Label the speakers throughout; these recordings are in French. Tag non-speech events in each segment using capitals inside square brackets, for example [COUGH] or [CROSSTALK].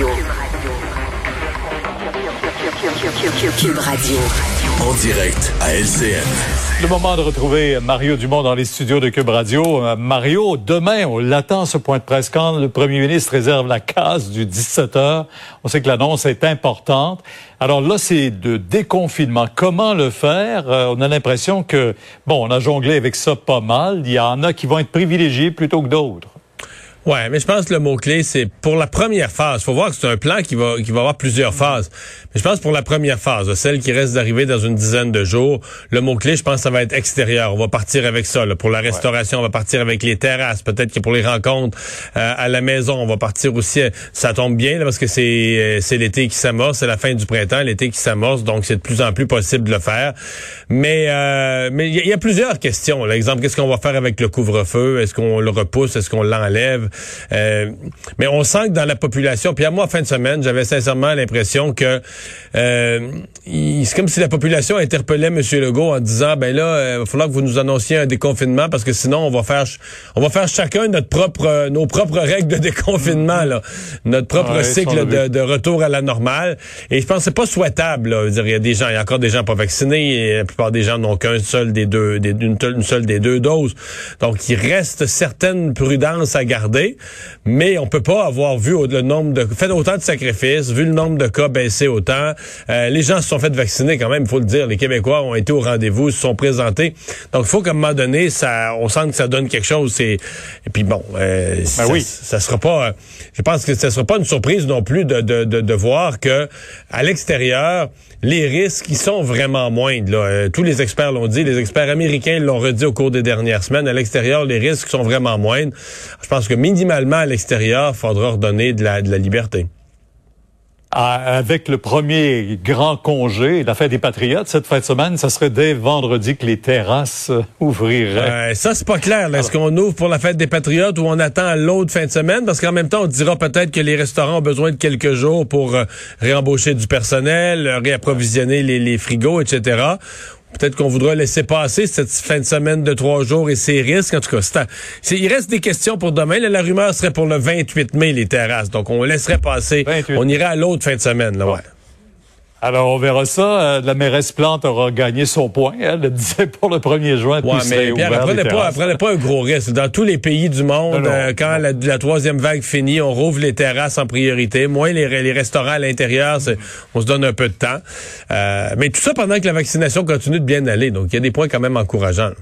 Speaker 1: Cube Radio. Cube Radio.
Speaker 2: En direct à LCN.
Speaker 3: Le moment de retrouver Mario Dumont dans les studios de Cube Radio. Euh, Mario, demain, on l'attend ce point de presse quand le premier ministre réserve la case du 17 heures. On sait que l'annonce est importante. Alors là, c'est de déconfinement. Comment le faire? Euh, on a l'impression que, bon, on a jonglé avec ça pas mal. Il y en a qui vont être privilégiés plutôt que d'autres.
Speaker 4: Ouais, mais je pense que le mot-clé, c'est pour la première phase. faut voir que c'est un plan qui va, qui va avoir plusieurs phases. Mais je pense pour la première phase, celle qui reste d'arriver dans une dizaine de jours, le mot-clé, je pense, ça va être extérieur. On va partir avec ça. Pour la restauration, on va partir avec les terrasses. Peut-être que pour les rencontres euh, à la maison, on va partir aussi. Euh, ça tombe bien parce que c'est euh, c'est l'été qui s'amorce, c'est la fin du printemps, l'été qui s'amorce, donc c'est de plus en plus possible de le faire. Mais mais il y, a plusieurs questions. L'exemple, qu'est-ce qu'on va faire avec le couvre-feu? Est-ce qu'on le repousse? Est-ce qu'on l'enlève? Euh, mais on sent que dans la population, puis à moi, fin de semaine, j'avais sincèrement l'impression que euh, c'est comme si la population interpellait M. Legault en disant, ben là, euh, il va falloir que vous nous annonciez un déconfinement parce que sinon, on va faire, on va faire chacun notre propre, nos propres règles de déconfinement, là, notre propre cycle de, de, retour à la normale. Et je pense que c'est pas souhaitable. Là. Il y a des gens, il y a encore des gens pas vaccinés, et la plupart des gens n'ont qu'un seul des deux, des, une, une seule des deux doses. Donc, il reste certaines prudences à garder mais on peut pas avoir vu le nombre de fait autant de sacrifices, vu le nombre de cas baisser autant. Euh, les gens se sont fait vacciner quand même, il faut le dire. Les Québécois ont été au rendez-vous, se sont présentés. Donc, il faut qu'à un moment donné, ça, on sent que ça donne quelque chose. Et, et puis bon, euh, ben ça, oui. ça sera pas. je pense que ça sera pas une surprise non plus de, de, de, de voir que à l'extérieur, les risques ils sont vraiment moindres. Là. Euh, tous les experts l'ont dit, les experts américains l'ont redit au cours des dernières semaines. À l'extérieur, les risques sont vraiment moindres. Je pense que minimalement à l'extérieur, il faudra redonner de la, de la liberté.
Speaker 3: Avec le premier grand congé, la fête des Patriotes, cette fin de semaine, ça serait dès vendredi que les terrasses ouvriraient.
Speaker 4: Euh, ça, c'est pas clair. Est-ce qu'on ouvre pour la fête des Patriotes ou on attend l'autre fin de semaine? Parce qu'en même temps, on dira peut-être que les restaurants ont besoin de quelques jours pour euh, réembaucher du personnel, réapprovisionner les, les frigos, etc. Peut-être qu'on voudra laisser passer cette fin de semaine de trois jours et ses risques. En tout cas, il reste des questions pour demain. la rumeur serait pour le 28 mai, les terrasses. Donc, on laisserait passer. On irait à l'autre fin de semaine. Là, ouais.
Speaker 3: Alors, on verra ça. Euh, la mairesse Plante aura gagné son point. Elle le [LAUGHS] disait pour le 1er juin.
Speaker 4: Ouais, mais Pierre, elle prenait pas, prenait pas un gros risque. Dans tous les pays du monde, euh, quand la, troisième vague finit, on rouvre les terrasses en priorité. Moins les, les restaurants à l'intérieur, on se donne un peu de temps. Euh, mais tout ça pendant que la vaccination continue de bien aller. Donc, il y a des points quand même encourageants.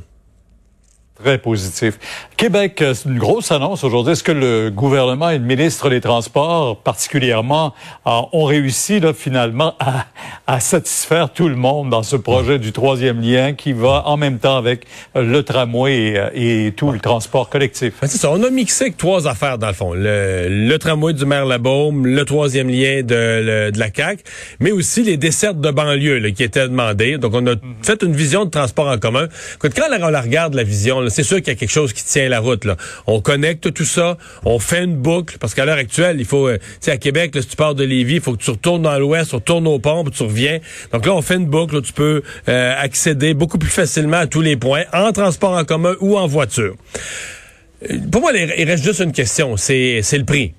Speaker 3: Très positif. Québec, euh, c'est une grosse annonce aujourd'hui. Est-ce que le gouvernement et le ministre des Transports, particulièrement, ont réussi là, finalement à, à, satisfaire tout le monde dans ce projet du troisième lien qui va en même temps avec le tramway et, euh, tout le transport collectif?
Speaker 4: Ben, c'est ça. On a mixé trois affaires dans le fond. Le, tramway du maire Labaume, le troisième lien de, de la CAQ, mais aussi les dessertes de banlieue là, qui étaient demandées. Donc, on a mhm. fait une vision de transport en commun. Quand on la regarde, la vision, c'est sûr qu'il y a quelque chose qui tient la route. Là. On connecte tout ça, on fait une boucle, parce qu'à l'heure actuelle, il faut, euh, tu sais, à Québec, si tu pars de Lévis, il faut que tu retournes dans l'ouest, tu retournes au pont, puis tu reviens. Donc là, on fait une boucle, où tu peux euh, accéder beaucoup plus facilement à tous les points, en transport en commun ou en voiture. Euh, pour moi, il reste juste une question, c'est le prix.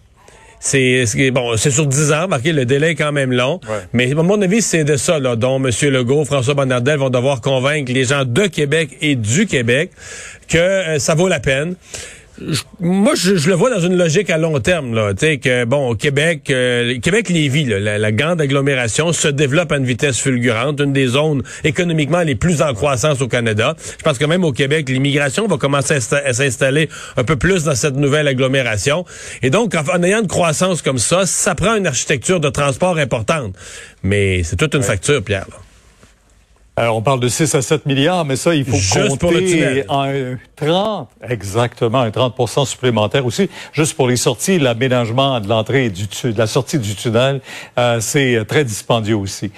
Speaker 4: C'est bon, c'est sur 10 ans, marqué le délai est quand même long. Mais à mon avis, c'est de ça là, dont M. Legault, François Bonnardel vont devoir convaincre les gens de Québec et du Québec que euh, ça vaut la peine moi, je, le vois dans une logique à long terme. Là, que bon, au Québec, euh, Québec-Lévis, la, la, grande agglomération, se développe à une vitesse fulgurante, une des zones économiquement les plus en croissance au Canada. Je pense que même au Québec, l'immigration va commencer à s'installer un peu plus dans cette nouvelle agglomération. Et donc, en, ayant une croissance comme ça, ça prend une architecture de transport importante. Mais c'est toute une facture, Pierre.
Speaker 3: Alors, on parle de 6 à 7 milliards, mais ça, il faut
Speaker 4: Juste
Speaker 3: compter
Speaker 4: pour le tunnel.
Speaker 3: un 30, exactement, un 30% supplémentaire aussi, juste pour les sorties, l'aménagement de l'entrée et du de la sortie du tunnel, euh, c'est très dispendieux aussi.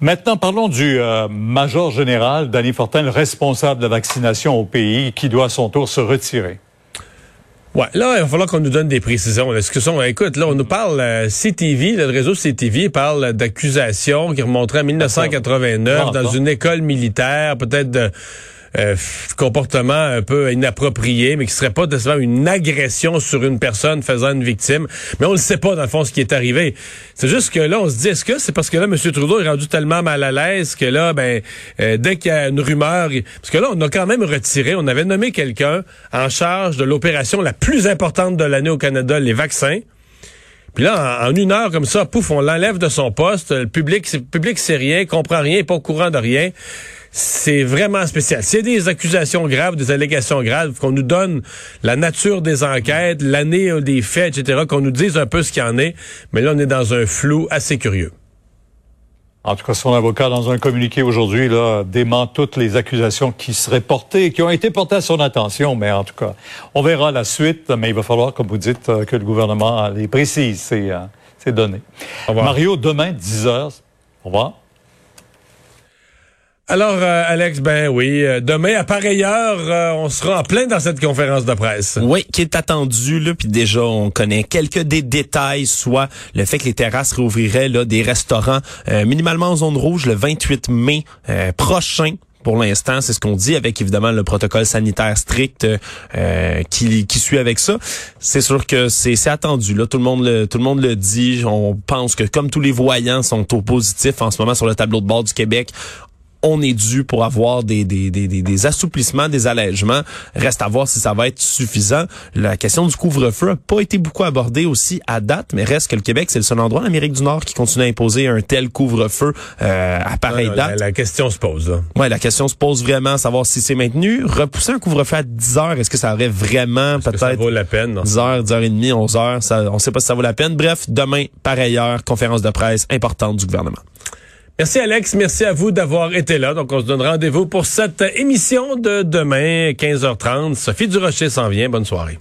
Speaker 3: Maintenant, parlons du euh, major général, Danny Fortin, le responsable de la vaccination au pays, qui doit à son tour se retirer.
Speaker 4: Ouais, là, il va falloir qu'on nous donne des précisions. Est-ce que sont, écoute, là, on nous parle euh, CTV, le réseau CTV parle d'accusations qui remonteraient à 1989
Speaker 3: Ah,
Speaker 4: dans une école militaire, peut-être de euh, comportement un peu inapproprié, mais qui serait pas nécessairement une agression sur une personne faisant une victime. Mais on ne sait pas, dans le fond, ce qui est arrivé. C'est juste que là, on se dit, est-ce que c'est parce que là, M. Trudeau est rendu tellement mal à l'aise que là, ben, euh, dès qu'il y a une rumeur, parce que là, on a quand même retiré, on avait nommé quelqu'un en charge de l'opération la plus importante de l'année au Canada, les vaccins. Puis là, en, une heure comme ça, pouf, on l'enlève de son poste. Le public, le public sait rien, comprend rien, pas au courant de rien. C'est vraiment spécial. A des accusations graves, des allégations graves, qu'on nous donne la nature des enquêtes, l'année des faits, etc., qu'on nous dise un peu ce qu'il y en est. Mais là, on est dans un flou assez curieux.
Speaker 3: En tout cas, son avocat, dans un communiqué aujourd'hui, là, dément toutes les accusations qui seraient portées, qui ont été portées à son attention. Mais en tout cas, on verra la suite. Mais il va falloir, comme vous dites, euh, que le gouvernement les précise, ces, euh, ces données.
Speaker 4: Au revoir.
Speaker 3: Mario, demain, 10 heures. Au revoir.
Speaker 4: Alors, euh, Alex, ben oui, euh, demain, à pareille heure, on sera en plein dans cette conférence de presse.
Speaker 5: Oui, qui est attendu là, puis déjà on connaît quelques des détails, soit le fait que les terrasses réouvriraient là des restaurants euh, minimalement en zone rouge le 28 mai prochain. Pour l'instant, c'est ce qu'on dit avec évidemment le protocole sanitaire strict qui, qui suit avec ça. C'est sûr que c'est c'est attendu là, tout le monde le tout le monde le dit. On pense que comme tous les voyants sont au positif en ce moment sur le tableau de bord du Québec, on est dû pour avoir des, des, des, des, des assouplissements, des allègements. Reste à voir si ça va être suffisant. La question du couvre-feu n'a pas été beaucoup abordée aussi à date, mais reste que le Québec, c'est le seul endroit en Amérique du Nord qui continue à imposer un tel couvre-feu euh, à pareille
Speaker 4: la,
Speaker 5: date.
Speaker 4: la question se pose. Là.
Speaker 5: Ouais, la question se pose vraiment, savoir si c'est maintenu. Repousser un couvre-feu à 10 heures, est-ce que ça aurait vraiment peut-être
Speaker 4: vaut la peine. non?
Speaker 5: 10 heures, 10 heures et demie, 11 heures, ça, on sait pas si ça vaut la peine. Bref, demain, pareille heure, conférence de presse importante du gouvernement.
Speaker 4: Merci Alex, merci à vous d'avoir été là. Donc on se donne rendez-vous pour cette émission de demain, 15h30. Sophie Durocher s'en vient. Bonne soirée.